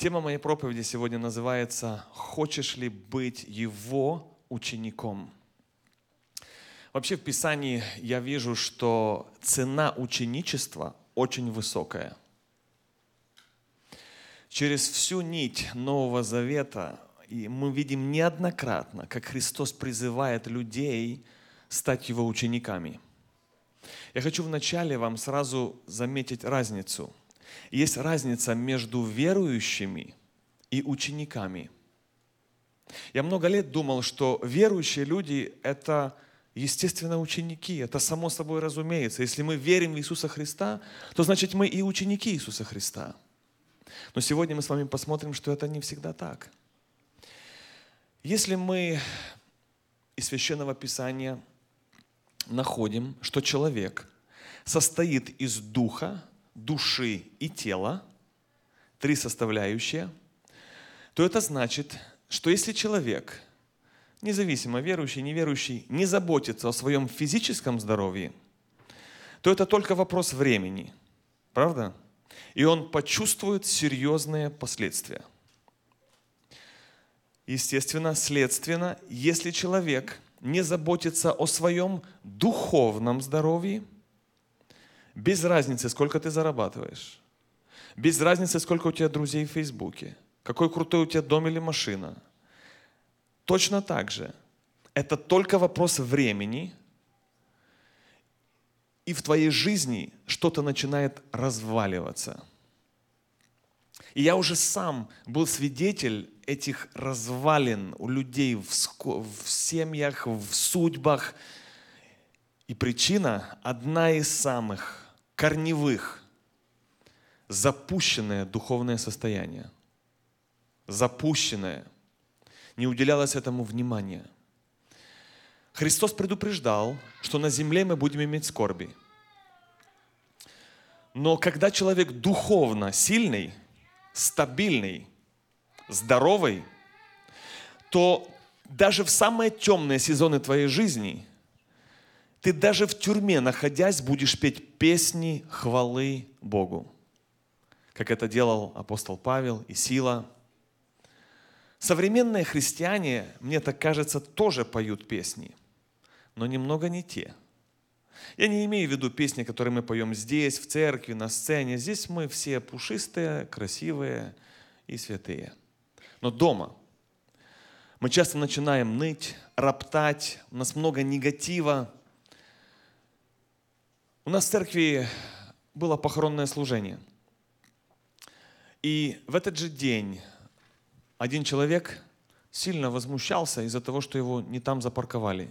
Тема моей проповеди сегодня называется «Хочешь ли быть Его учеником?» Вообще в Писании я вижу, что цена ученичества очень высокая. Через всю нить Нового Завета мы видим неоднократно, как Христос призывает людей стать Его учениками. Я хочу вначале вам сразу заметить разницу. Есть разница между верующими и учениками. Я много лет думал, что верующие люди – это, естественно, ученики. Это само собой разумеется. Если мы верим в Иисуса Христа, то значит мы и ученики Иисуса Христа. Но сегодня мы с вами посмотрим, что это не всегда так – если мы из Священного Писания находим, что человек состоит из духа, души и тела, три составляющие, то это значит, что если человек, независимо верующий, неверующий, не заботится о своем физическом здоровье, то это только вопрос времени. Правда? И он почувствует серьезные последствия – естественно, следственно, если человек не заботится о своем духовном здоровье, без разницы, сколько ты зарабатываешь, без разницы, сколько у тебя друзей в Фейсбуке, какой крутой у тебя дом или машина, точно так же. Это только вопрос времени, и в твоей жизни что-то начинает разваливаться – и я уже сам был свидетель этих развалин у людей в, в семьях, в судьбах. И причина одна из самых корневых – запущенное духовное состояние. Запущенное. Не уделялось этому внимания. Христос предупреждал, что на земле мы будем иметь скорби. Но когда человек духовно сильный – стабильный, здоровый, то даже в самые темные сезоны твоей жизни ты даже в тюрьме, находясь, будешь петь песни хвалы Богу, как это делал апостол Павел и Сила. Современные христиане, мне так кажется, тоже поют песни, но немного не те – я не имею в виду песни, которые мы поем здесь, в церкви, на сцене. Здесь мы все пушистые, красивые и святые. Но дома мы часто начинаем ныть, роптать, у нас много негатива. У нас в церкви было похоронное служение. И в этот же день один человек сильно возмущался из-за того, что его не там запарковали,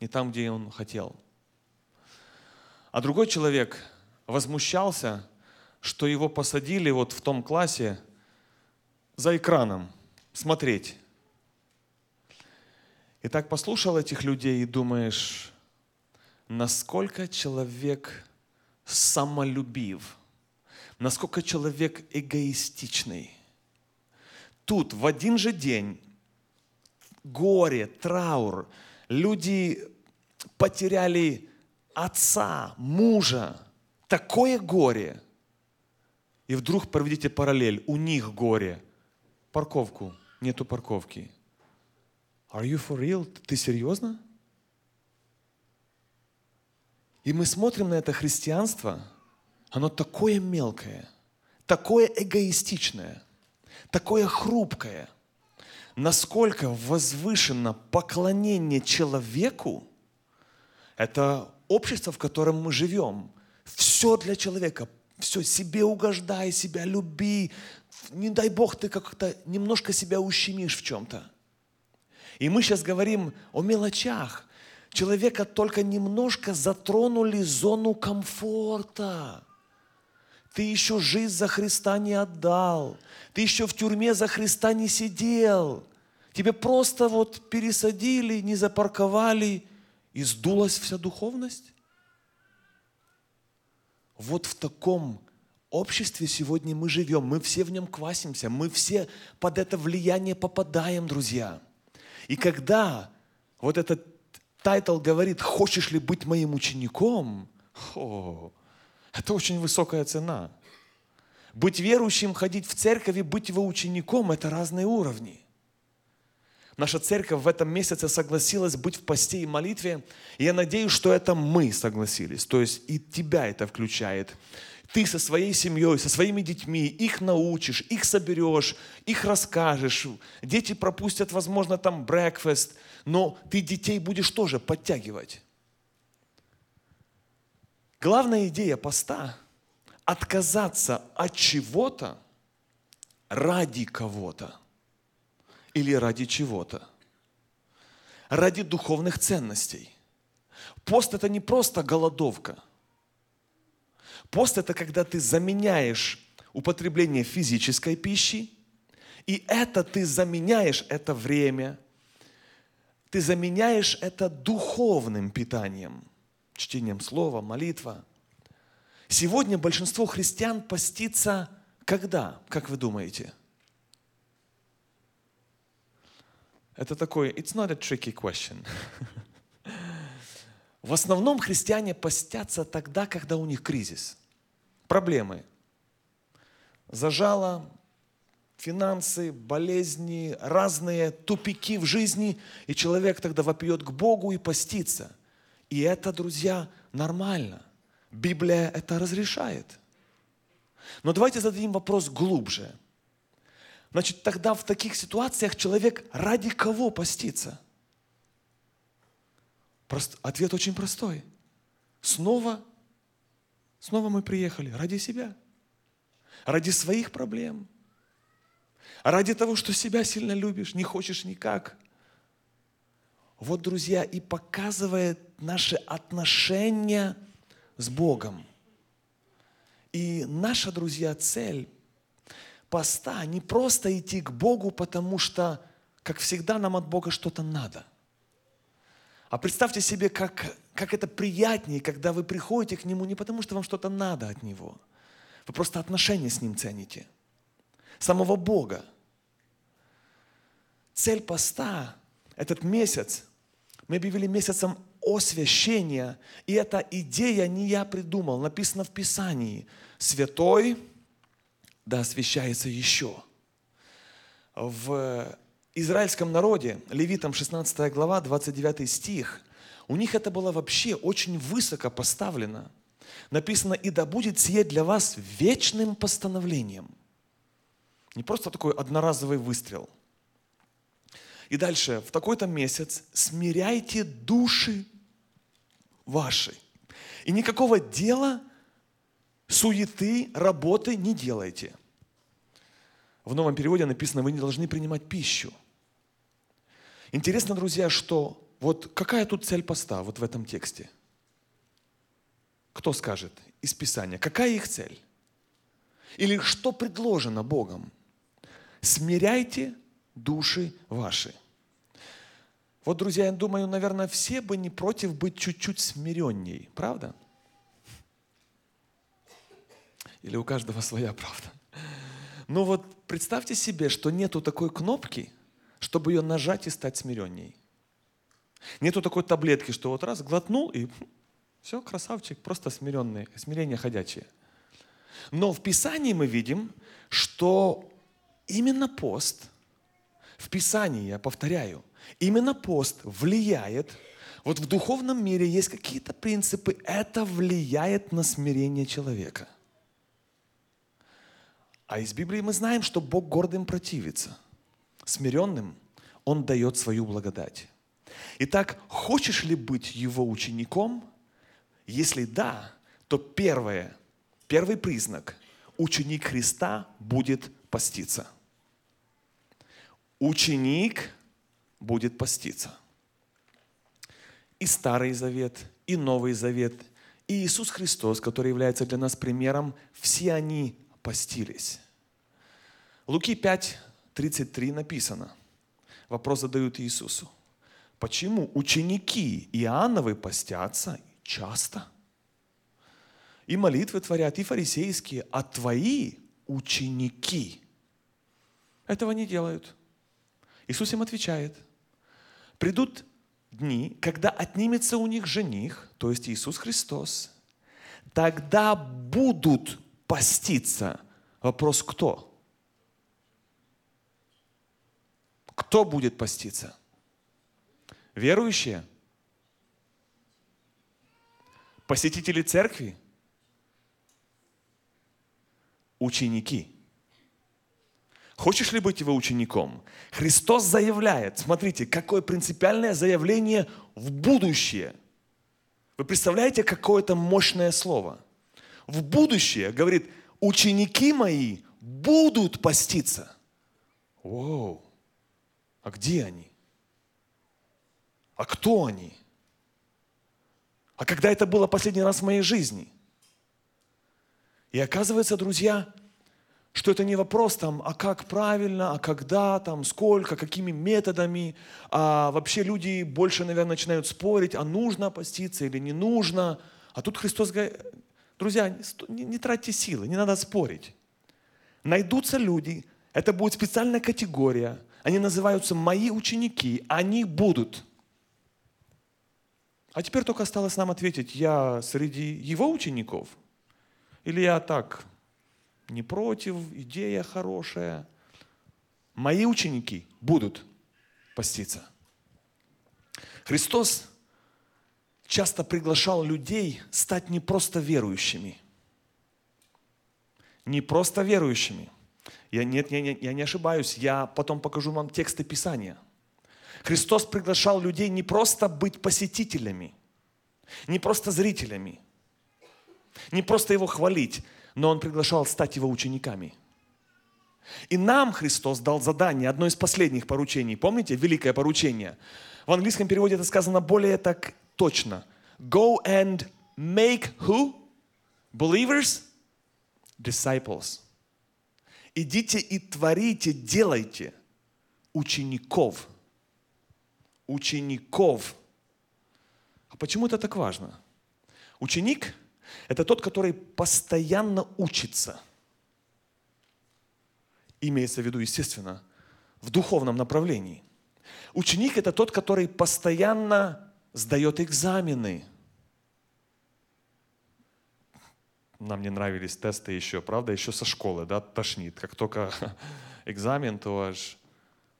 не там, где он хотел – а другой человек возмущался, что его посадили вот в том классе за экраном смотреть. И так послушал этих людей и думаешь, насколько человек самолюбив, насколько человек эгоистичный. Тут в один же день горе, траур, люди потеряли отца, мужа, такое горе. И вдруг проведите параллель, у них горе. Парковку, нету парковки. Are you for real? Ты серьезно? И мы смотрим на это христианство, оно такое мелкое, такое эгоистичное, такое хрупкое. Насколько возвышено поклонение человеку, это общество, в котором мы живем. Все для человека. Все, себе угождай, себя люби. Не дай Бог, ты как-то немножко себя ущемишь в чем-то. И мы сейчас говорим о мелочах. Человека только немножко затронули зону комфорта. Ты еще жизнь за Христа не отдал. Ты еще в тюрьме за Христа не сидел. Тебе просто вот пересадили, не запарковали – и сдулась вся духовность? Вот в таком обществе сегодня мы живем, мы все в нем квасимся, мы все под это влияние попадаем, друзья. И когда вот этот title говорит, хочешь ли быть моим учеником, о, это очень высокая цена. Быть верующим, ходить в церковь и быть его учеником – это разные уровни. Наша церковь в этом месяце согласилась быть в посте и молитве. И я надеюсь, что это мы согласились. То есть и тебя это включает. Ты со своей семьей, со своими детьми, их научишь, их соберешь, их расскажешь. Дети пропустят, возможно, там брекфест, но ты детей будешь тоже подтягивать. Главная идея поста – отказаться от чего-то ради кого-то или ради чего-то. Ради духовных ценностей. Пост – это не просто голодовка. Пост – это когда ты заменяешь употребление физической пищи, и это ты заменяешь это время, ты заменяешь это духовным питанием, чтением слова, молитва. Сегодня большинство христиан постится когда, как вы думаете – Это такой, it's not a tricky question. В основном христиане постятся тогда, когда у них кризис. Проблемы. Зажало, финансы, болезни, разные тупики в жизни, и человек тогда вопьет к Богу и постится. И это, друзья, нормально. Библия это разрешает. Но давайте зададим вопрос глубже – Значит, тогда в таких ситуациях человек ради кого постится? Прост... Ответ очень простой. Снова, снова мы приехали ради себя, ради своих проблем, ради того, что себя сильно любишь, не хочешь никак. Вот, друзья, и показывает наши отношения с Богом. И наша, друзья, цель поста не просто идти к Богу, потому что, как всегда, нам от Бога что-то надо. А представьте себе, как, как это приятнее, когда вы приходите к Нему не потому, что вам что-то надо от Него. Вы просто отношения с Ним цените. Самого Бога. Цель поста, этот месяц, мы объявили месяцем освящения. И эта идея не я придумал, написано в Писании. Святой, да освящается еще. В израильском народе, левитам 16 глава, 29 стих, у них это было вообще очень высоко поставлено. Написано, и да будет сие для вас вечным постановлением. Не просто такой одноразовый выстрел. И дальше, в такой-то месяц смиряйте души ваши. И никакого дела суеты, работы не делайте. В новом переводе написано, вы не должны принимать пищу. Интересно, друзья, что вот какая тут цель поста вот в этом тексте? Кто скажет из Писания? Какая их цель? Или что предложено Богом? Смиряйте души ваши. Вот, друзья, я думаю, наверное, все бы не против быть чуть-чуть смиренней, правда? Или у каждого своя правда. Но вот представьте себе, что нету такой кнопки, чтобы ее нажать и стать смиренней. Нету такой таблетки, что вот раз глотнул и все, красавчик, просто смиренный, смирение ходячее. Но в Писании мы видим, что именно пост, в Писании, я повторяю, именно пост влияет, вот в духовном мире есть какие-то принципы, это влияет на смирение человека. А из Библии мы знаем, что Бог гордым противится. Смиренным Он дает свою благодать. Итак, хочешь ли быть Его учеником? Если да, то первое, первый признак – ученик Христа будет поститься. Ученик будет поститься. И Старый Завет, и Новый Завет, и Иисус Христос, который является для нас примером, все они постились. Луки 5, 33 написано. Вопрос задают Иисусу. Почему ученики Иоанновы постятся часто? И молитвы творят, и фарисейские, а твои ученики этого не делают. Иисус им отвечает. Придут дни, когда отнимется у них жених, то есть Иисус Христос, тогда будут поститься Вопрос кто? Кто будет поститься? Верующие? Посетители церкви? Ученики? Хочешь ли быть его учеником? Христос заявляет, смотрите, какое принципиальное заявление в будущее. Вы представляете, какое это мощное слово? В будущее, говорит, ученики мои будут поститься. Воу, а где они? А кто они? А когда это было последний раз в моей жизни? И оказывается, друзья, что это не вопрос там, а как правильно, а когда, там, сколько, какими методами, а вообще люди больше, наверное, начинают спорить, а нужно поститься или не нужно. А тут Христос говорит, друзья, не, не тратьте силы, не надо спорить. Найдутся люди, это будет специальная категория, они называются мои ученики, они будут. А теперь только осталось нам ответить, я среди его учеников – или я так, не против, идея хорошая. Мои ученики будут поститься. Христос часто приглашал людей стать не просто верующими. Не просто верующими. Я, нет, я, я не ошибаюсь, я потом покажу вам тексты Писания. Христос приглашал людей не просто быть посетителями, не просто зрителями, не просто его хвалить, но он приглашал стать его учениками. И нам Христос дал задание, одно из последних поручений. Помните, великое поручение? В английском переводе это сказано более так точно. Go and make who? Believers? Disciples. Идите и творите, делайте учеников. Учеников. А почему это так важно? Ученик это тот, который постоянно учится. Имеется в виду, естественно, в духовном направлении. Ученик – это тот, который постоянно сдает экзамены. Нам не нравились тесты еще, правда, еще со школы, да, тошнит. Как только экзамен, то аж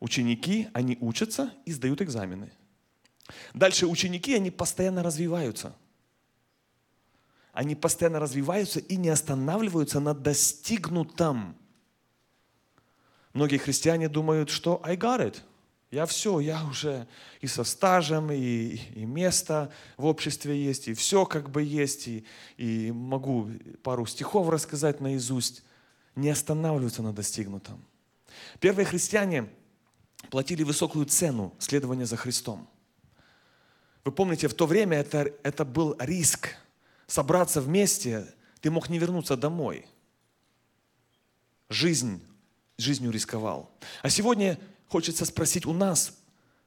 ученики, они учатся и сдают экзамены. Дальше ученики, они постоянно развиваются – они постоянно развиваются и не останавливаются на достигнутом. Многие христиане думают, что I got it. Я все, я уже и со стажем, и, и место в обществе есть, и все как бы есть, и, и могу пару стихов рассказать наизусть. Не останавливаются на достигнутом. Первые христиане платили высокую цену следования за Христом. Вы помните, в то время это, это был риск собраться вместе, ты мог не вернуться домой. Жизнь, жизнью рисковал. А сегодня хочется спросить у нас,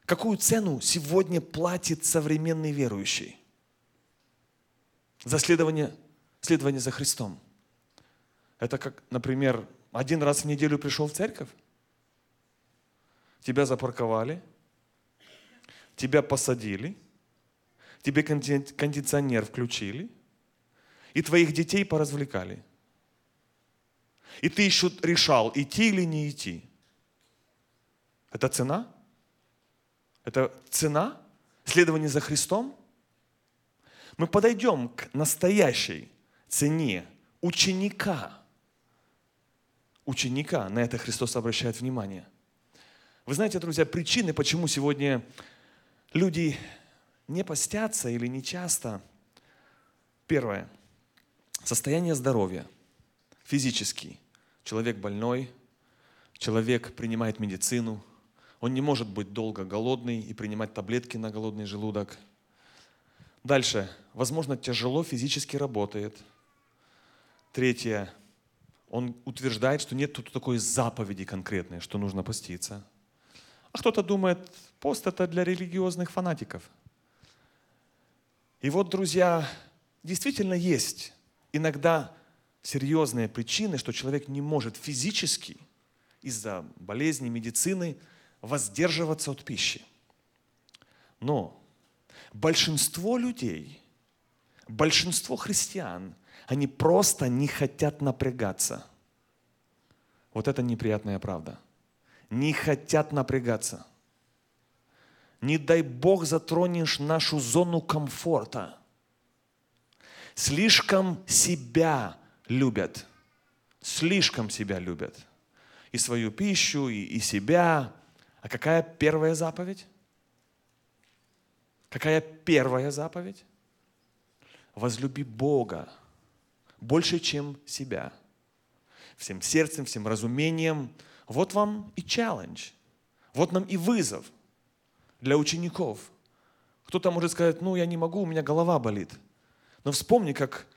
какую цену сегодня платит современный верующий за следование, следование за Христом? Это как, например, один раз в неделю пришел в церковь, тебя запарковали, тебя посадили, тебе кондиционер включили, и твоих детей поразвлекали. И ты еще решал, идти или не идти. Это цена? Это цена следования за Христом? Мы подойдем к настоящей цене ученика. Ученика, на это Христос обращает внимание. Вы знаете, друзья, причины, почему сегодня люди не постятся или не часто. Первое. Состояние здоровья, физический. Человек больной, человек принимает медицину, он не может быть долго голодный и принимать таблетки на голодный желудок. Дальше, возможно, тяжело физически работает. Третье, он утверждает, что нет тут такой заповеди конкретной, что нужно поститься. А кто-то думает, пост это для религиозных фанатиков. И вот, друзья, действительно есть иногда серьезные причины, что человек не может физически из-за болезни, медицины воздерживаться от пищи. Но большинство людей, большинство христиан, они просто не хотят напрягаться. Вот это неприятная правда. Не хотят напрягаться. Не дай Бог затронешь нашу зону комфорта. Слишком себя любят. Слишком себя любят. И свою пищу, и, и себя. А какая первая заповедь? Какая первая заповедь? Возлюби Бога больше, чем себя. Всем сердцем, всем разумением. Вот вам и челлендж. Вот нам и вызов для учеников. Кто-то может сказать, ну я не могу, у меня голова болит. Но вспомни, как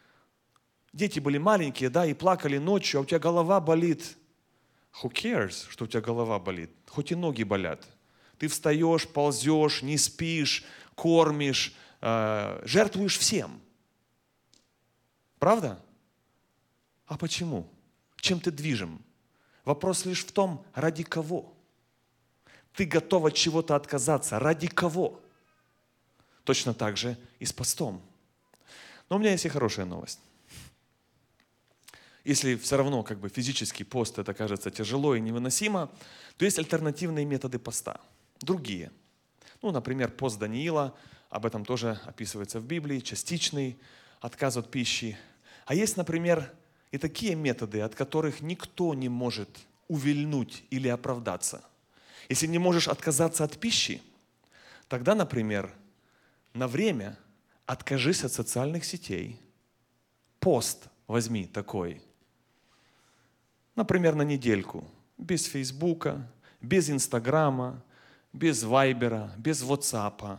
дети были маленькие, да, и плакали ночью, а у тебя голова болит. Who cares, что у тебя голова болит? Хоть и ноги болят. Ты встаешь, ползешь, не спишь, кормишь, э, жертвуешь всем. Правда? А почему? Чем ты движим? Вопрос лишь в том, ради кого? Ты готов от чего-то отказаться. Ради кого? Точно так же и с постом. Но у меня есть и хорошая новость. Если все равно как бы физический пост это кажется тяжело и невыносимо, то есть альтернативные методы поста. Другие. Ну, например, пост Даниила, об этом тоже описывается в Библии, частичный отказ от пищи. А есть, например, и такие методы, от которых никто не может увильнуть или оправдаться. Если не можешь отказаться от пищи, тогда, например, на время откажись от социальных сетей. Пост возьми такой. Например, на недельку. Без Фейсбука, без Инстаграма, без Вайбера, без Ватсапа,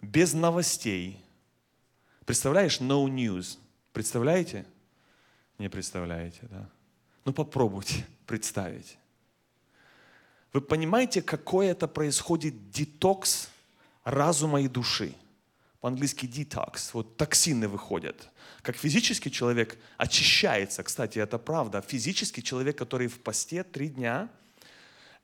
без новостей. Представляешь, no news. Представляете? Не представляете, да? Ну попробуйте представить. Вы понимаете, какой это происходит детокс разума и души? По-английски detox. Вот токсины выходят. Как физический человек очищается. Кстати, это правда. Физический человек, который в посте три дня,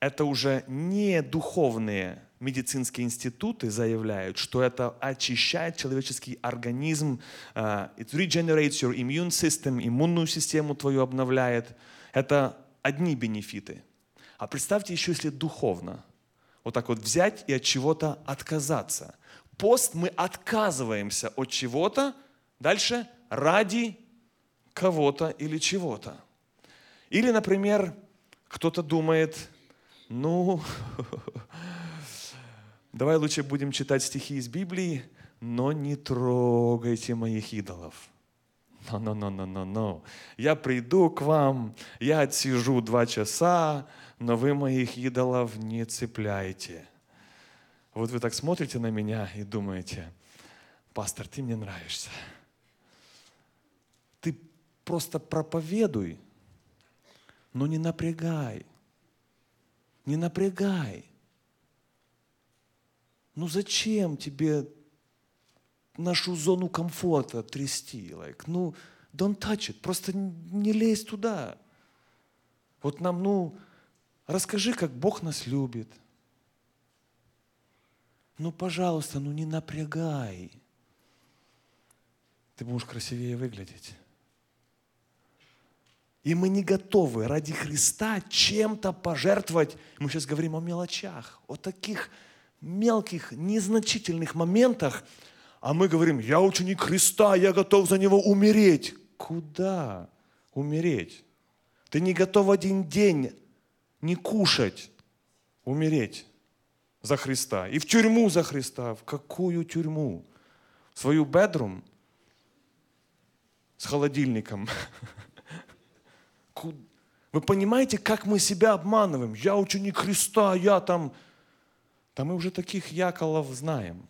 это уже не духовные медицинские институты заявляют, что это очищает человеческий организм, uh, it regenerates your immune system, иммунную систему твою обновляет. Это одни бенефиты. А представьте еще, если духовно. Вот так вот взять и от чего-то отказаться. Пост мы отказываемся от чего-то, дальше ради кого-то или чего-то. Или, например, кто-то думает, ну, Давай лучше будем читать стихи из Библии, но не трогайте моих идолов. Но-но-но-но-но-но. Я приду к вам, я отсижу два часа, но вы моих идолов не цепляете. Вот вы так смотрите на меня и думаете, пастор, ты мне нравишься. Ты просто проповедуй, но не напрягай. Не напрягай. Ну зачем тебе нашу зону комфорта трясти? Like, ну, don't touch it, просто не лезь туда. Вот нам, ну, расскажи, как Бог нас любит. Ну, пожалуйста, ну не напрягай. Ты будешь красивее выглядеть. И мы не готовы ради Христа чем-то пожертвовать. Мы сейчас говорим о мелочах, о таких мелких, незначительных моментах, а мы говорим, я ученик Христа, я готов за Него умереть. Куда умереть? Ты не готов один день не кушать, умереть за Христа. И в тюрьму за Христа. В какую тюрьму? В свою бедрум с холодильником. Вы понимаете, как мы себя обманываем? Я ученик Христа, я там да мы уже таких яколов знаем.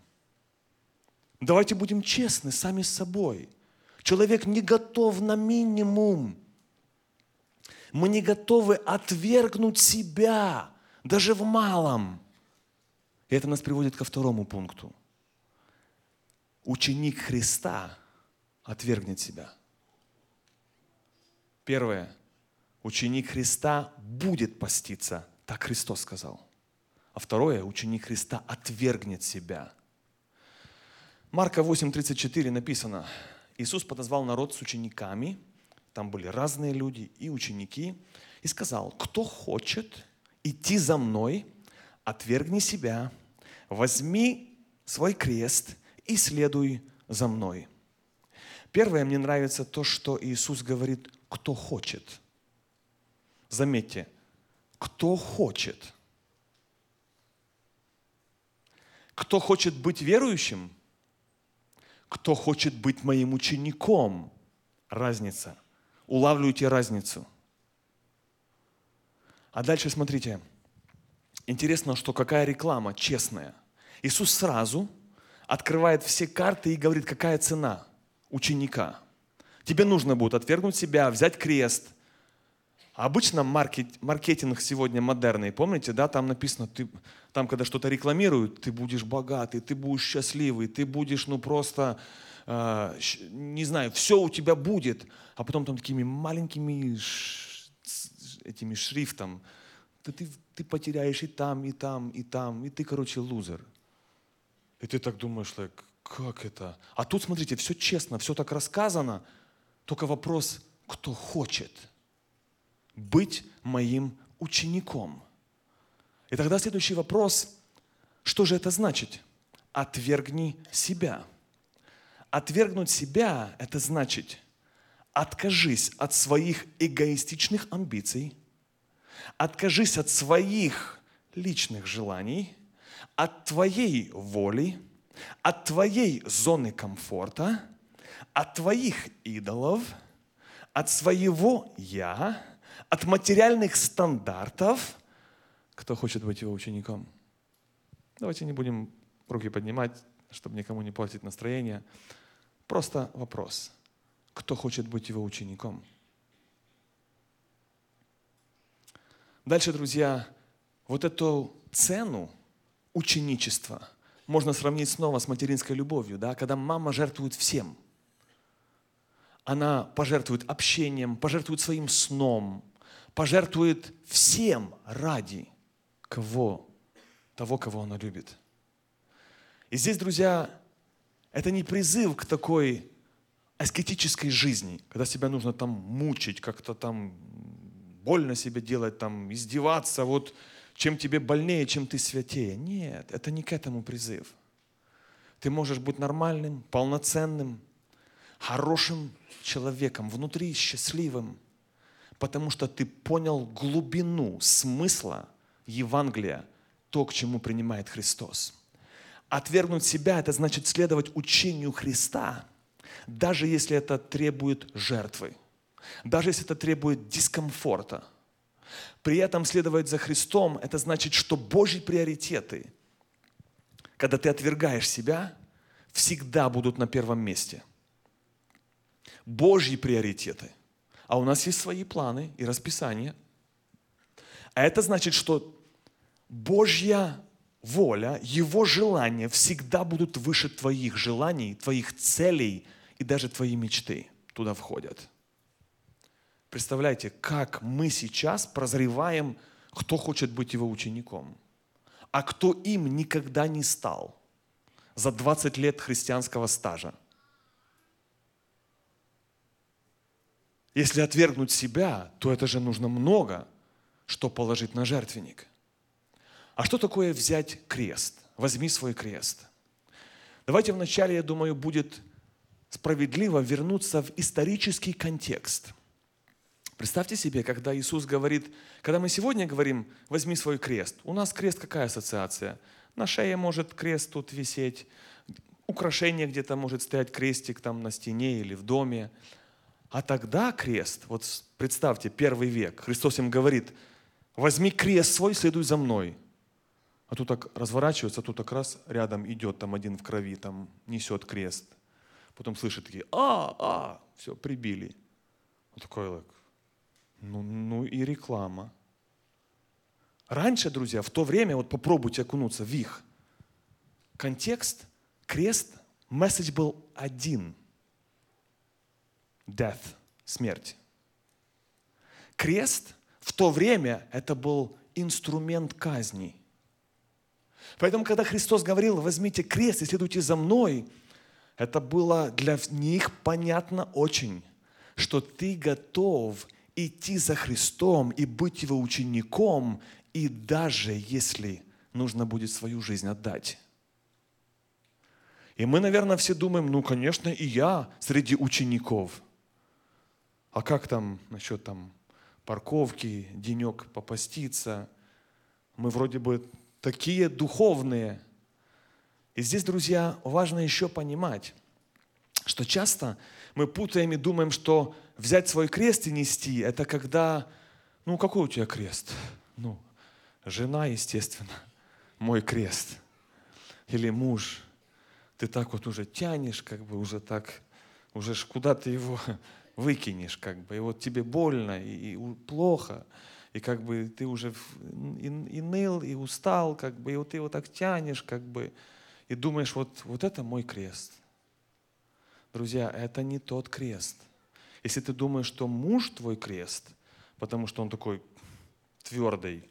Давайте будем честны сами с собой. Человек не готов на минимум. Мы не готовы отвергнуть себя, даже в малом. И это нас приводит ко второму пункту. Ученик Христа отвергнет себя. Первое. Ученик Христа будет поститься. Так Христос сказал. А второе, ученик Христа отвергнет себя. Марка 8:34 написано, Иисус подозвал народ с учениками, там были разные люди и ученики, и сказал, кто хочет идти за мной, отвергни себя, возьми свой крест и следуй за мной. Первое, мне нравится то, что Иисус говорит, кто хочет. Заметьте, кто хочет. Кто хочет быть верующим? Кто хочет быть моим учеником? Разница. Улавливайте разницу. А дальше смотрите. Интересно, что какая реклама честная. Иисус сразу открывает все карты и говорит, какая цена ученика. Тебе нужно будет отвергнуть себя, взять крест. Обычно маркет, маркетинг сегодня модерный, помните, да, там написано, ты, там, когда что-то рекламируют, ты будешь богатый, ты будешь счастливый, ты будешь, ну, просто, э, не знаю, все у тебя будет. А потом там такими маленькими ш, этими шрифтом, ты, ты, ты потеряешь и там, и там, и там, и ты, короче, лузер. И ты так думаешь, like, как это? А тут, смотрите, все честно, все так рассказано, только вопрос, кто хочет быть моим учеником. И тогда следующий вопрос, что же это значит? Отвергни себя. Отвергнуть себя – это значит, откажись от своих эгоистичных амбиций, откажись от своих личных желаний, от твоей воли, от твоей зоны комфорта, от твоих идолов, от своего «я», от материальных стандартов. Кто хочет быть его учеником? Давайте не будем руки поднимать, чтобы никому не портить настроение. Просто вопрос. Кто хочет быть его учеником? Дальше, друзья, вот эту цену ученичества можно сравнить снова с материнской любовью, да, когда мама жертвует всем. Она пожертвует общением, пожертвует своим сном, пожертвует всем ради кого? Того, кого она любит. И здесь, друзья, это не призыв к такой аскетической жизни, когда себя нужно там мучить, как-то там больно себе делать, там издеваться, вот чем тебе больнее, чем ты святее. Нет, это не к этому призыв. Ты можешь быть нормальным, полноценным, хорошим человеком, внутри счастливым, потому что ты понял глубину смысла Евангелия, то, к чему принимает Христос. Отвергнуть себя – это значит следовать учению Христа, даже если это требует жертвы, даже если это требует дискомфорта. При этом следовать за Христом – это значит, что Божьи приоритеты, когда ты отвергаешь себя, всегда будут на первом месте. Божьи приоритеты. А у нас есть свои планы и расписания. А это значит, что Божья воля, Его желания всегда будут выше твоих желаний, твоих целей и даже твои мечты туда входят. Представляете, как мы сейчас прозреваем, кто хочет быть его учеником, а кто им никогда не стал за 20 лет христианского стажа. Если отвергнуть себя, то это же нужно много, что положить на жертвенник. А что такое взять крест? Возьми свой крест. Давайте вначале, я думаю, будет справедливо вернуться в исторический контекст. Представьте себе, когда Иисус говорит, когда мы сегодня говорим, возьми свой крест, у нас крест какая ассоциация? На шее может крест тут висеть, украшение где-то может стоять крестик там на стене или в доме. А тогда крест, вот представьте, первый век, Христос им говорит, возьми крест свой, следуй за мной. А тут так разворачивается, а тут так раз рядом идет там один в крови, там несет крест. Потом слышит такие, а, а, все, прибили. Вот такой, ну, ну и реклама. Раньше, друзья, в то время, вот попробуйте окунуться в их контекст, крест, месседж был один. Death, смерть. Крест в то время это был инструмент казни. Поэтому, когда Христос говорил, возьмите крест и следуйте за мной, это было для них понятно очень, что ты готов идти за Христом и быть Его учеником, и даже если нужно будет свою жизнь отдать. И мы, наверное, все думаем, ну, конечно, и я среди учеников. А как там насчет там парковки, денек попаститься? Мы вроде бы такие духовные. И здесь, друзья, важно еще понимать, что часто мы путаем и думаем, что взять свой крест и нести, это когда, ну какой у тебя крест? Ну, жена, естественно, мой крест. Или муж. Ты так вот уже тянешь, как бы уже так, уже куда ты его выкинешь, как бы. И вот тебе больно и, и плохо. И как бы ты уже и, и ныл, и устал, как бы, и вот ты его так тянешь, как бы, и думаешь, вот, вот это мой крест. Друзья, это не тот крест. Если ты думаешь, что муж твой крест, потому что он такой твердый,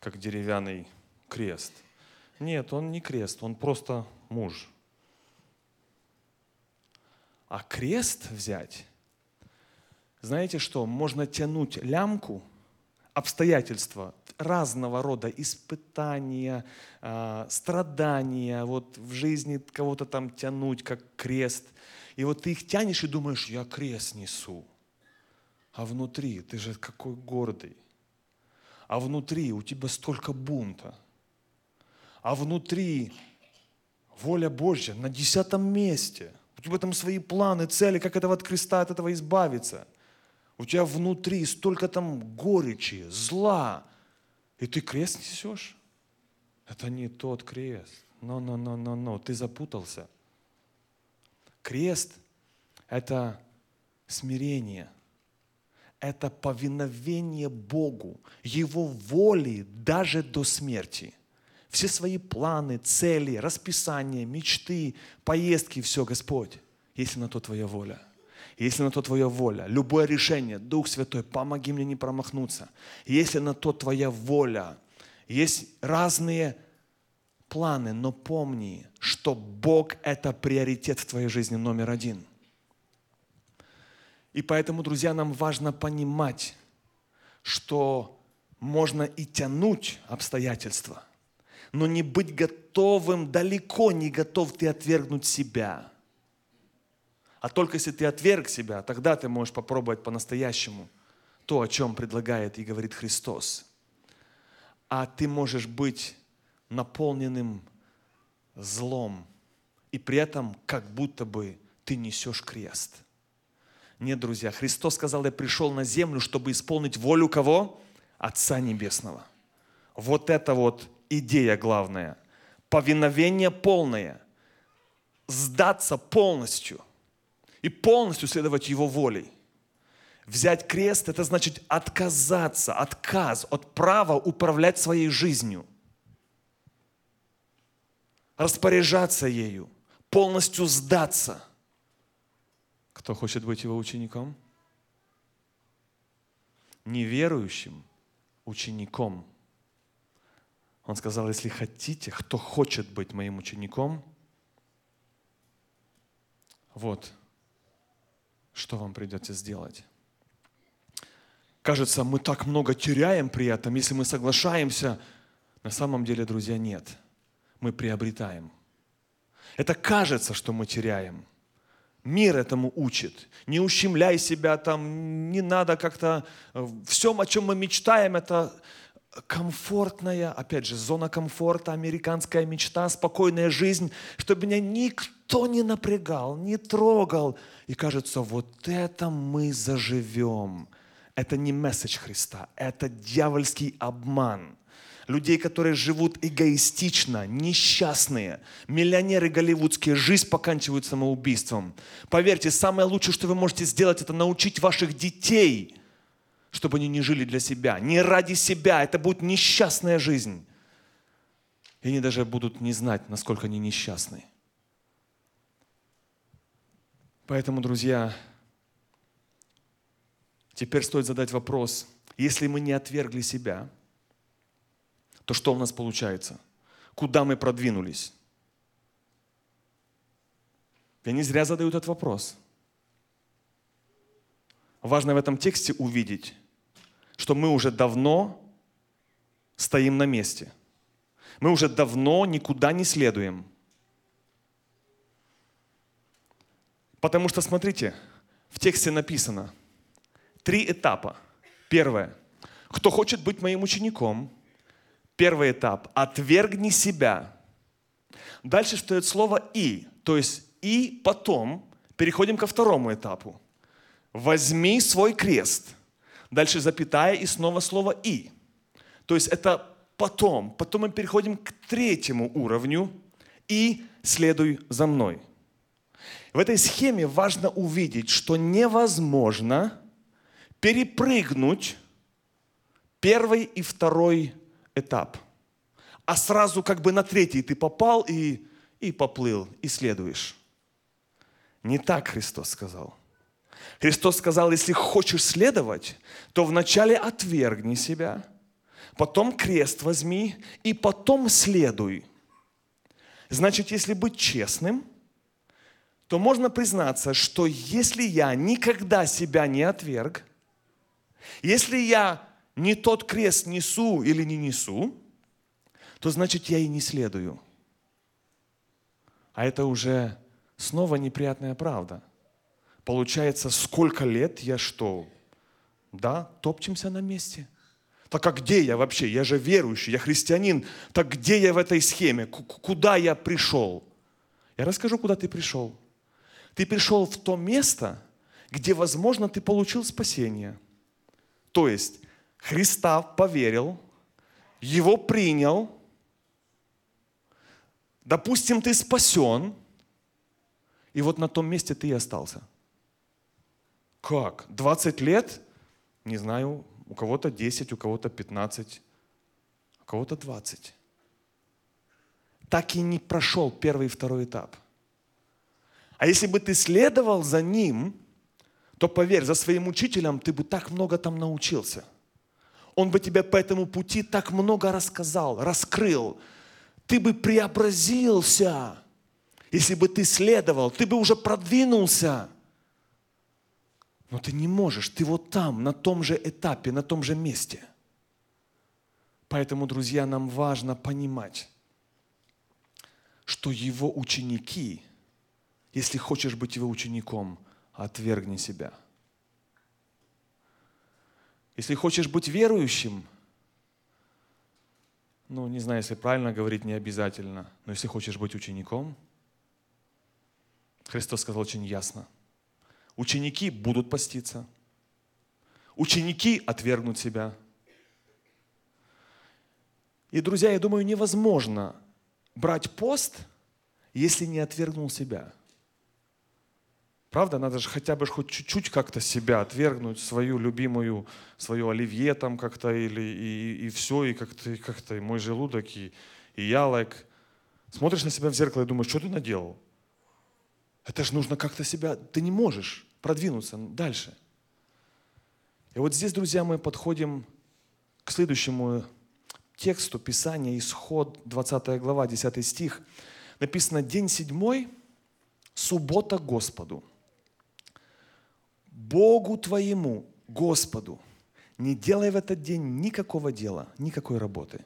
как деревянный крест. Нет, он не крест, он просто муж. А крест взять, знаете что, можно тянуть лямку, обстоятельства, разного рода испытания, а, страдания, вот в жизни кого-то там тянуть, как крест. И вот ты их тянешь и думаешь, я крест несу. А внутри, ты же какой гордый. А внутри у тебя столько бунта. А внутри воля Божья на десятом месте. У тебя там свои планы, цели, как этого от креста, от этого избавиться. У тебя внутри столько там горечи, зла. И ты крест несешь? Это не тот крест. Но-но-но-но-но. Ты запутался. Крест – это смирение, это повиновение Богу, Его воле даже до смерти. Все свои планы, цели, расписания, мечты, поездки, все, Господь, если на то Твоя воля. Если на то Твоя воля, любое решение, Дух Святой, помоги мне не промахнуться. Если на то Твоя воля, есть разные планы, но помни, что Бог – это приоритет в твоей жизни номер один. И поэтому, друзья, нам важно понимать, что можно и тянуть обстоятельства, но не быть готовым, далеко не готов ты отвергнуть себя. А только если ты отверг себя, тогда ты можешь попробовать по-настоящему то, о чем предлагает и говорит Христос. А ты можешь быть наполненным злом, и при этом как будто бы ты несешь крест. Нет, друзья, Христос сказал, я пришел на землю, чтобы исполнить волю кого? Отца Небесного. Вот это вот идея главная. Повиновение полное. Сдаться полностью. И полностью следовать Его волей. Взять крест – это значит отказаться, отказ от права управлять своей жизнью – распоряжаться ею, полностью сдаться. Кто хочет быть его учеником? Неверующим учеником. Он сказал, если хотите, кто хочет быть моим учеником, вот, что вам придется сделать. Кажется, мы так много теряем при этом, если мы соглашаемся. На самом деле, друзья, нет – мы приобретаем. Это кажется, что мы теряем. Мир этому учит. Не ущемляй себя там, не надо как-то... Э, Всем, о чем мы мечтаем, это комфортная, опять же, зона комфорта, американская мечта, спокойная жизнь, чтобы меня никто не напрягал, не трогал. И кажется, вот это мы заживем. Это не месседж Христа, это дьявольский обман – людей, которые живут эгоистично, несчастные, миллионеры голливудские, жизнь поканчивают самоубийством. Поверьте, самое лучшее, что вы можете сделать, это научить ваших детей, чтобы они не жили для себя, не ради себя. Это будет несчастная жизнь. И они даже будут не знать, насколько они несчастны. Поэтому, друзья, теперь стоит задать вопрос, если мы не отвергли себя – то что у нас получается? Куда мы продвинулись? Я не зря задаю этот вопрос. важно в этом тексте увидеть, что мы уже давно стоим на месте. Мы уже давно никуда не следуем. Потому что, смотрите, в тексте написано три этапа. Первое. Кто хочет быть моим учеником, первый этап – отвергни себя. Дальше стоит слово «и», то есть «и потом» переходим ко второму этапу. Возьми свой крест. Дальше запятая и снова слово «и». То есть это потом. Потом мы переходим к третьему уровню и следуй за мной. В этой схеме важно увидеть, что невозможно перепрыгнуть первый и второй этап, а сразу как бы на третий ты попал и, и поплыл, и следуешь. Не так Христос сказал. Христос сказал, если хочешь следовать, то вначале отвергни себя – потом крест возьми и потом следуй. Значит, если быть честным, то можно признаться, что если я никогда себя не отверг, если я не тот крест несу или не несу, то значит я и не следую. А это уже снова неприятная правда. Получается, сколько лет я что? Да, топчемся на месте – так а где я вообще? Я же верующий, я христианин. Так где я в этой схеме? Куда я пришел? Я расскажу, куда ты пришел. Ты пришел в то место, где, возможно, ты получил спасение. То есть Христа поверил, Его принял, допустим, ты спасен, и вот на том месте ты и остался. Как? 20 лет? Не знаю, у кого-то 10, у кого-то 15, у кого-то 20. Так и не прошел первый и второй этап. А если бы ты следовал за ним, то поверь, за своим учителем ты бы так много там научился. Он бы тебе по этому пути так много рассказал, раскрыл. Ты бы преобразился. Если бы ты следовал, ты бы уже продвинулся. Но ты не можешь, ты вот там, на том же этапе, на том же месте. Поэтому, друзья, нам важно понимать, что его ученики, если хочешь быть его учеником, отвергни себя. Если хочешь быть верующим, ну, не знаю, если правильно говорить, не обязательно, но если хочешь быть учеником, Христос сказал очень ясно – Ученики будут поститься. Ученики отвергнут себя. И, друзья, я думаю, невозможно брать пост, если не отвергнул себя. Правда, надо же хотя бы хоть чуть-чуть как-то себя отвергнуть, свою любимую, свою оливье там как-то, или и, и все, и как-то, как-то и мой желудок, и, и я, like. Смотришь на себя в зеркало и думаешь, что ты наделал? Это же нужно как-то себя... Ты не можешь продвинуться дальше. И вот здесь, друзья, мы подходим к следующему тексту Писания, Исход, 20 глава, 10 стих. Написано, день седьмой, суббота Господу. Богу твоему, Господу, не делай в этот день никакого дела, никакой работы.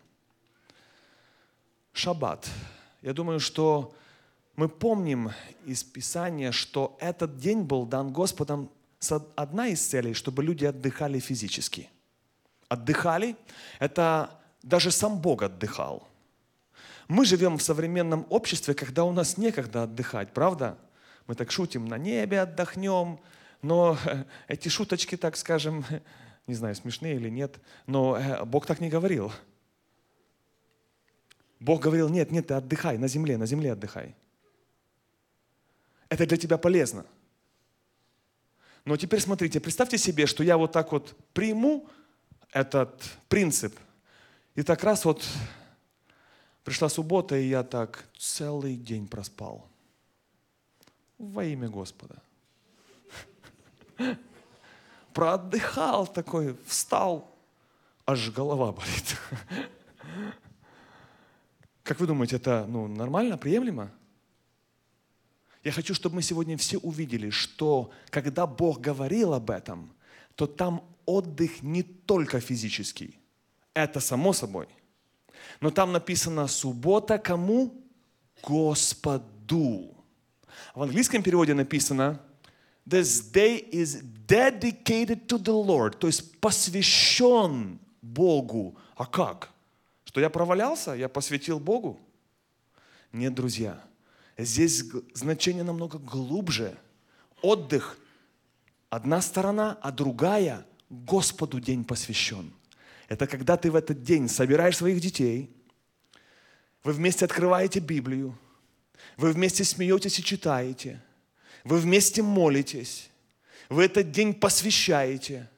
Шаббат. Я думаю, что мы помним из Писания, что этот день был дан Господом одна из целей, чтобы люди отдыхали физически. Отдыхали, это даже сам Бог отдыхал. Мы живем в современном обществе, когда у нас некогда отдыхать, правда? Мы так шутим, на небе отдохнем, но эти шуточки, так скажем, не знаю, смешные или нет, но э, Бог так не говорил. Бог говорил, нет, нет, ты отдыхай на земле, на земле отдыхай. Это для тебя полезно. Но теперь смотрите, представьте себе, что я вот так вот приму этот принцип. И так раз вот пришла суббота, и я так целый день проспал. Во имя Господа. Проотдыхал такой, встал, аж голова болит. Как вы думаете, это ну, нормально, приемлемо? Я хочу, чтобы мы сегодня все увидели, что когда Бог говорил об этом, то там отдых не только физический. Это само собой. Но там написано суббота кому? Господу. В английском переводе написано This day is dedicated to the Lord, то есть посвящен Богу. А как? Что я провалялся? Я посвятил Богу? Нет, друзья. Здесь значение намного глубже. Отдых – одна сторона, а другая – Господу день посвящен. Это когда ты в этот день собираешь своих детей, вы вместе открываете Библию, вы вместе смеетесь и читаете, вы вместе молитесь, вы этот день посвящаете.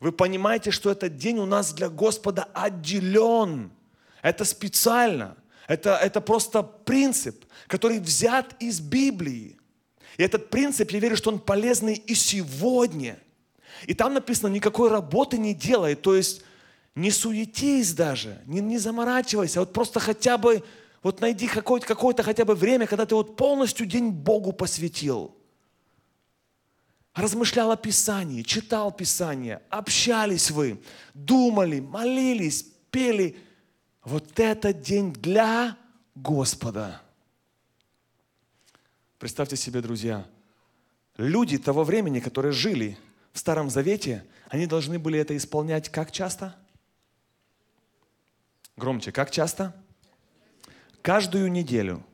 Вы понимаете, что этот день у нас для Господа отделен. Это специально. Это, это просто принцип, который взят из Библии. И этот принцип, я верю, что он полезный и сегодня. И там написано, никакой работы не делай. То есть не суетись даже, не, не заморачивайся, вот просто хотя бы, вот найди какое-то, какое-то хотя бы время, когда ты вот полностью день Богу посвятил. Размышлял о Писании, читал Писание, общались вы, думали, молились, пели. Вот это день для Господа. Представьте себе, друзья, люди того времени, которые жили в Старом Завете, они должны были это исполнять как часто – Громче. Как часто? Каждую неделю.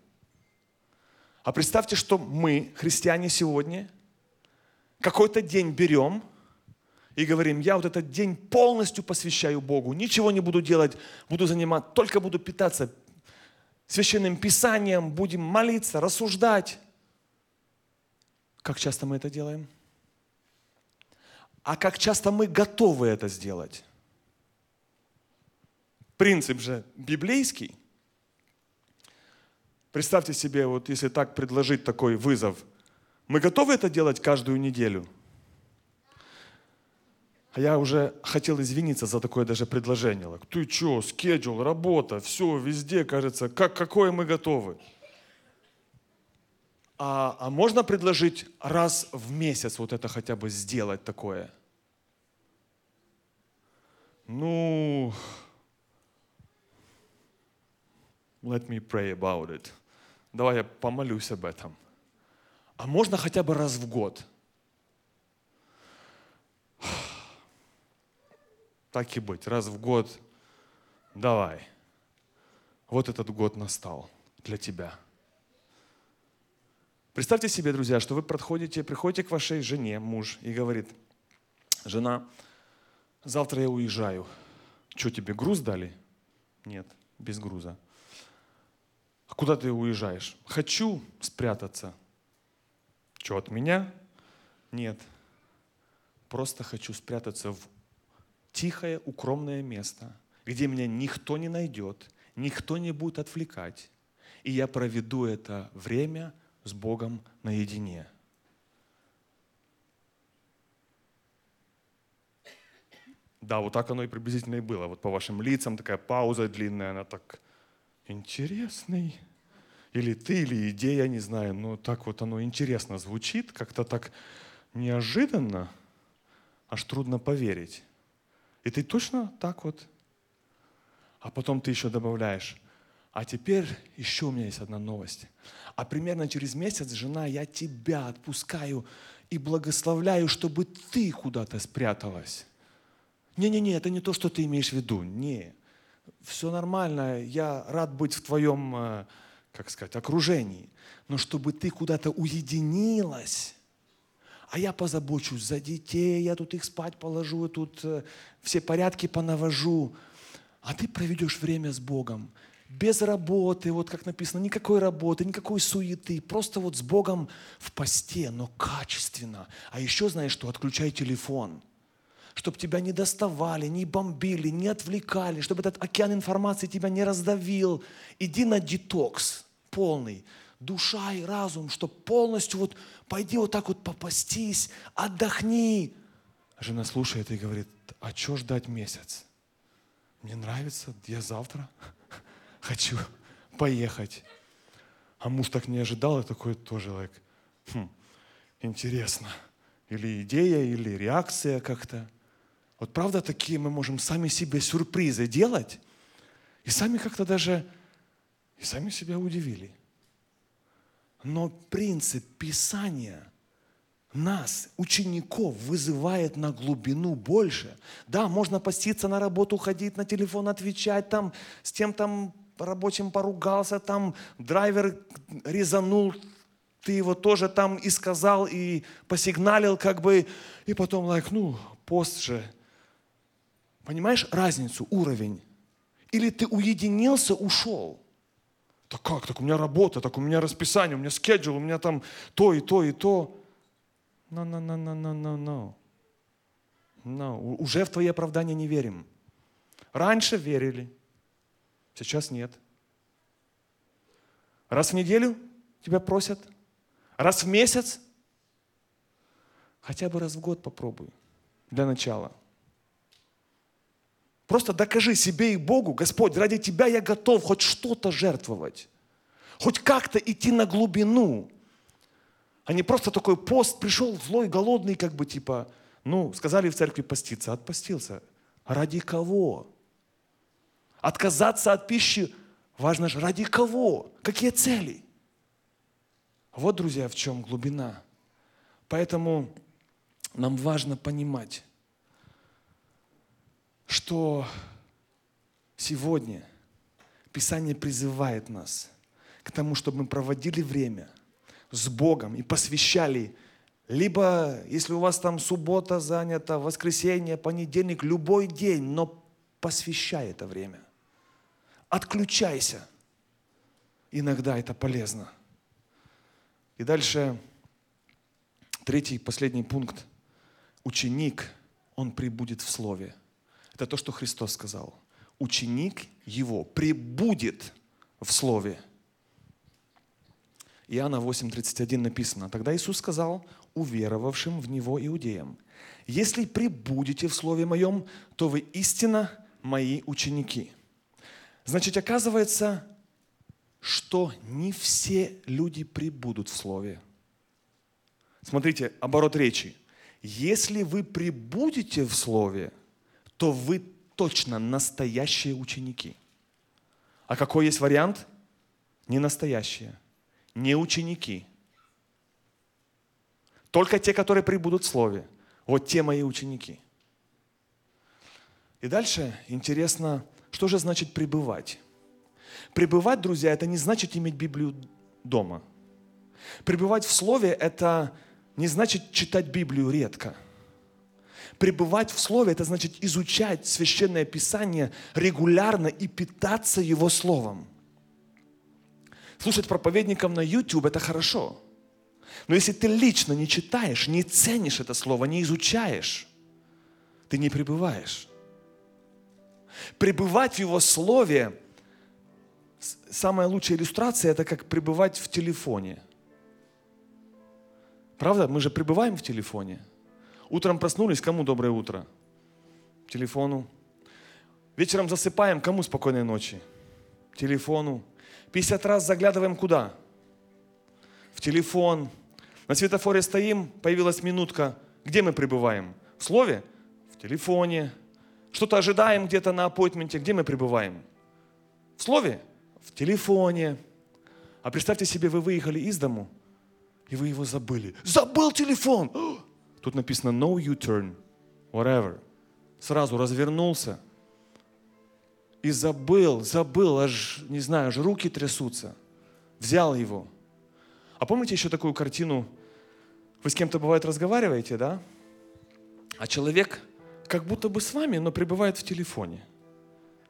А представьте, что мы, христиане, сегодня какой-то день берем и говорим, я вот этот день полностью посвящаю Богу, ничего не буду делать, буду заниматься, только буду питаться священным писанием, будем молиться, рассуждать. Как часто мы это делаем? А как часто мы готовы это сделать? Принцип же библейский. Представьте себе, вот если так предложить такой вызов, мы готовы это делать каждую неделю? А я уже хотел извиниться за такое даже предложение. Ты что, скеджул, работа, все, везде, кажется, как, какое мы готовы? А, а можно предложить раз в месяц вот это хотя бы сделать такое? Ну, Let me pray about it. Давай я помолюсь об этом. А можно хотя бы раз в год? Так и быть, раз в год. Давай. Вот этот год настал для тебя. Представьте себе, друзья, что вы подходите, приходите к вашей жене, муж, и говорит, жена, завтра я уезжаю. Что, тебе груз дали? Нет, без груза. Куда ты уезжаешь? Хочу спрятаться. Что, от меня? Нет. Просто хочу спрятаться в тихое, укромное место, где меня никто не найдет, никто не будет отвлекать. И я проведу это время с Богом наедине. Да, вот так оно и приблизительно и было. Вот по вашим лицам такая пауза длинная, она так интересный. Или ты, или идея, не знаю, но так вот оно интересно звучит, как-то так неожиданно, аж трудно поверить. И ты точно так вот. А потом ты еще добавляешь, а теперь еще у меня есть одна новость. А примерно через месяц, жена, я тебя отпускаю и благословляю, чтобы ты куда-то спряталась. Не-не-не, это не то, что ты имеешь в виду. Не все нормально, я рад быть в твоем, э, как сказать, окружении. Но чтобы ты куда-то уединилась, а я позабочусь за детей, я тут их спать положу, тут э, все порядки понавожу, а ты проведешь время с Богом без работы, вот как написано, никакой работы, никакой суеты, просто вот с Богом в посте, но качественно. А еще знаешь что, отключай телефон – чтобы тебя не доставали, не бомбили, не отвлекали, чтобы этот океан информации тебя не раздавил. Иди на детокс полный, душа и разум, чтобы полностью вот пойди вот так вот попастись, отдохни. Жена слушает и говорит, а что ждать месяц? Мне нравится, я завтра хочу поехать. А муж так не ожидал и такой тоже, like, хм, интересно, или идея, или реакция как-то. Вот правда такие мы можем сами себе сюрпризы делать, и сами как-то даже, и сами себя удивили. Но принцип Писания нас, учеников, вызывает на глубину больше. Да, можно поститься на работу, ходить на телефон, отвечать, там, с тем там рабочим поругался, там драйвер резанул, ты его тоже там и сказал, и посигналил как бы, и потом, like, ну, пост же. Понимаешь разницу, уровень? Или ты уединился, ушел? Так как? Так у меня работа, так у меня расписание, у меня скеджул, у меня там то и то и то. No, no, no, no, no, no, no. No. Уже в твои оправдания не верим. Раньше верили, сейчас нет. Раз в неделю тебя просят, раз в месяц, хотя бы раз в год попробуй для начала. Просто докажи себе и Богу, Господь, ради Тебя я готов хоть что-то жертвовать. Хоть как-то идти на глубину. А не просто такой пост, пришел злой, голодный, как бы типа, ну, сказали в церкви поститься, отпостился. Ради кого? Отказаться от пищи, важно же, ради кого? Какие цели? Вот, друзья, в чем глубина. Поэтому нам важно понимать, что сегодня Писание призывает нас к тому, чтобы мы проводили время с Богом и посвящали либо, если у вас там суббота занята, воскресенье, понедельник, любой день, но посвящай это время. Отключайся. Иногда это полезно. И дальше третий, последний пункт. Ученик, он прибудет в Слове. Это то, что Христос сказал. Ученик его прибудет в Слове. Иоанна 8:31 написано. Тогда Иисус сказал уверовавшим в Него иудеям, «Если прибудете в Слове Моем, то вы истинно Мои ученики». Значит, оказывается, что не все люди прибудут в Слове. Смотрите, оборот речи. Если вы прибудете в Слове – то вы точно настоящие ученики. А какой есть вариант? Не настоящие, не ученики. Только те, которые прибудут в Слове. Вот те мои ученики. И дальше интересно, что же значит пребывать? Пребывать, друзья, это не значит иметь Библию дома. Пребывать в Слове – это не значит читать Библию редко – Пребывать в Слове – это значит изучать Священное Писание регулярно и питаться Его Словом. Слушать проповедников на YouTube – это хорошо. Но если ты лично не читаешь, не ценишь это Слово, не изучаешь, ты не пребываешь. Пребывать в Его Слове – самая лучшая иллюстрация – это как пребывать в телефоне. Правда? Мы же пребываем в телефоне – Утром проснулись, кому доброе утро? Телефону. Вечером засыпаем, кому спокойной ночи? Телефону. 50 раз заглядываем куда? В телефон. На светофоре стоим, появилась минутка. Где мы пребываем? В слове? В телефоне. Что-то ожидаем где-то на аппойтменте. Где мы пребываем? В слове? В телефоне. А представьте себе, вы выехали из дому, и вы его забыли. Забыл телефон! Тут написано no U-turn, whatever. Сразу развернулся и забыл, забыл, аж, не знаю, аж руки трясутся. Взял его. А помните еще такую картину? Вы с кем-то, бывает, разговариваете, да? А человек как будто бы с вами, но пребывает в телефоне.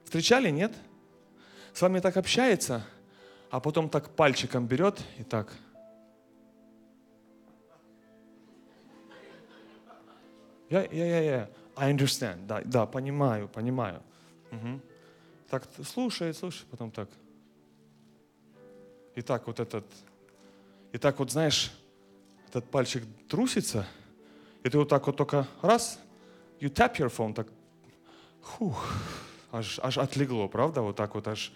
Встречали, нет? С вами так общается, а потом так пальчиком берет и так – Я, я, я, я. I understand. Да, да, понимаю, понимаю. Угу. Так слушает, слушает, потом так. И так вот этот, и так вот, знаешь, этот пальчик трусится, и ты вот так вот только раз, you tap your phone, так, фух, аж, аж отлегло, правда? Вот так вот аж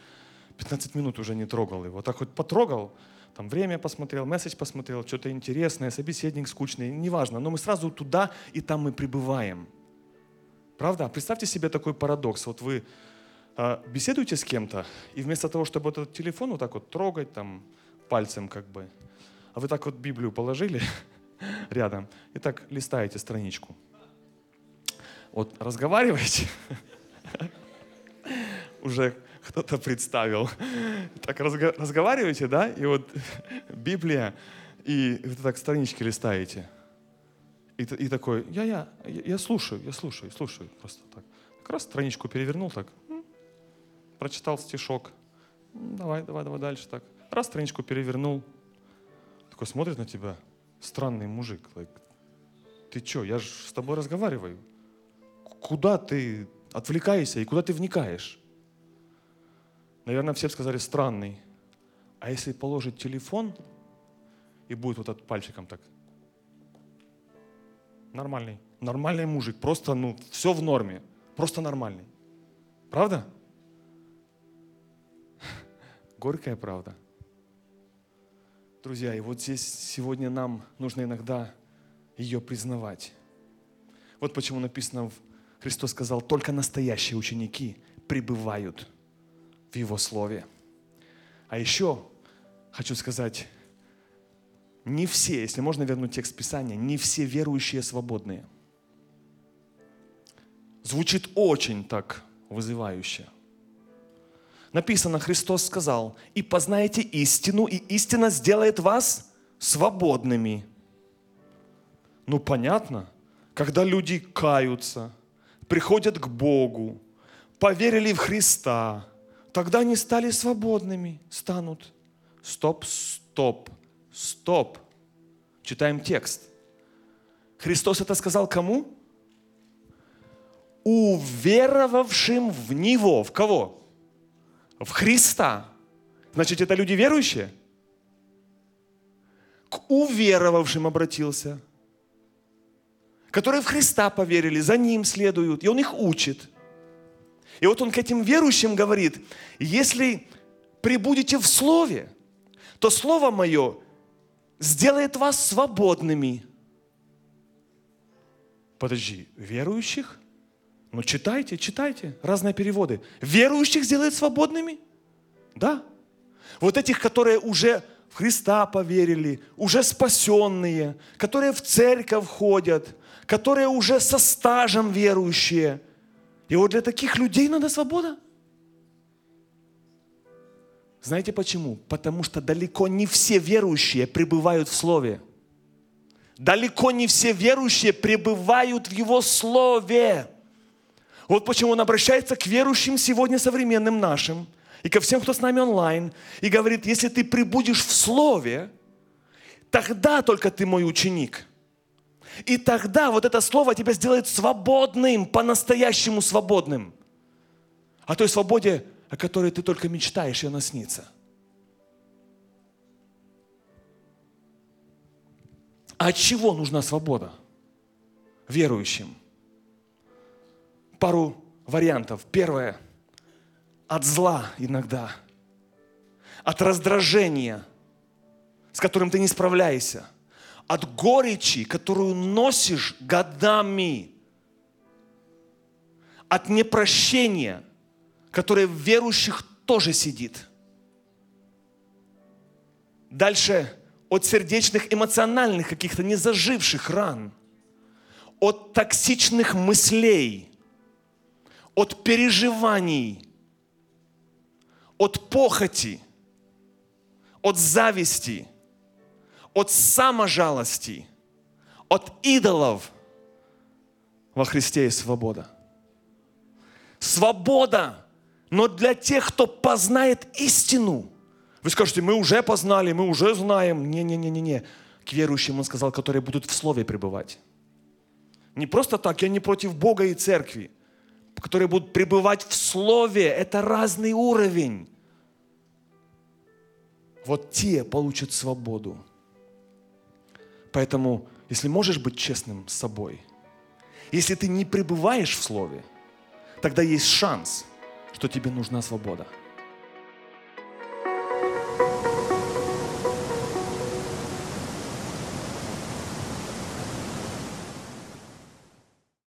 15 минут уже не трогал его. Так вот потрогал, там время посмотрел, месседж посмотрел, что-то интересное, собеседник скучный, неважно, но мы сразу туда, и там мы пребываем. Правда? Представьте себе такой парадокс. Вот вы э, беседуете с кем-то, и вместо того, чтобы этот телефон вот так вот трогать там пальцем как бы, а вы так вот Библию положили рядом и так листаете страничку. Вот разговариваете, уже кто-то представил. Так разго- разговариваете, да, и вот Библия, и вы так странички листаете. И, и такой, я, я, я слушаю, я слушаю, слушаю просто так. Как раз страничку перевернул так, прочитал стишок. Давай, давай, давай дальше так. Раз страничку перевернул. Такой смотрит на тебя, странный мужик. Like, ты что, я же с тобой разговариваю. Куда ты отвлекаешься и куда ты вникаешь? Наверное, все сказали странный. А если положить телефон и будет вот этот пальчиком так? Нормальный. Нормальный мужик. Просто, ну, все в норме. Просто нормальный. Правда? Горькая правда. Друзья, и вот здесь сегодня нам нужно иногда ее признавать. Вот почему написано, Христос сказал, только настоящие ученики пребывают в Его Слове. А еще хочу сказать, не все, если можно вернуть текст Писания, не все верующие свободные. Звучит очень так вызывающе. Написано, Христос сказал, и познаете истину, и истина сделает вас свободными. Ну, понятно, когда люди каются, приходят к Богу, поверили в Христа, тогда они стали свободными, станут. Стоп, стоп, стоп. Читаем текст. Христос это сказал кому? Уверовавшим в Него. В кого? В Христа. Значит, это люди верующие? К уверовавшим обратился. Которые в Христа поверили, за Ним следуют, и Он их учит. И вот Он к этим верующим говорит, если прибудете в Слове, то Слово Мое сделает вас свободными. Подожди, верующих? Ну читайте, читайте, разные переводы. Верующих сделает свободными? Да. Вот этих, которые уже в Христа поверили, уже спасенные, которые в церковь ходят, которые уже со стажем верующие. И вот для таких людей надо свобода. Знаете почему? Потому что далеко не все верующие пребывают в Слове. Далеко не все верующие пребывают в Его Слове. Вот почему Он обращается к верующим сегодня современным нашим и ко всем, кто с нами онлайн, и говорит, если ты прибудешь в Слове, тогда только ты мой ученик. И тогда вот это Слово тебя сделает свободным, по-настоящему свободным. О той свободе о которой ты только мечтаешь, и она снится. А от чего нужна свобода верующим? Пару вариантов. Первое. От зла иногда. От раздражения, с которым ты не справляешься. От горечи, которую носишь годами. От непрощения – которое в верующих тоже сидит. Дальше от сердечных эмоциональных каких-то незаживших ран, от токсичных мыслей, от переживаний, от похоти, от зависти, от саможалости, от идолов во Христе есть свобода. Свобода но для тех, кто познает истину. Вы скажете, мы уже познали, мы уже знаем. Не-не-не-не-не. К верующим он сказал, которые будут в Слове пребывать. Не просто так, я не против Бога и церкви. Которые будут пребывать в Слове. Это разный уровень. Вот те получат свободу. Поэтому, если можешь быть честным с собой, если ты не пребываешь в Слове, тогда есть шанс – что тебе нужна свобода.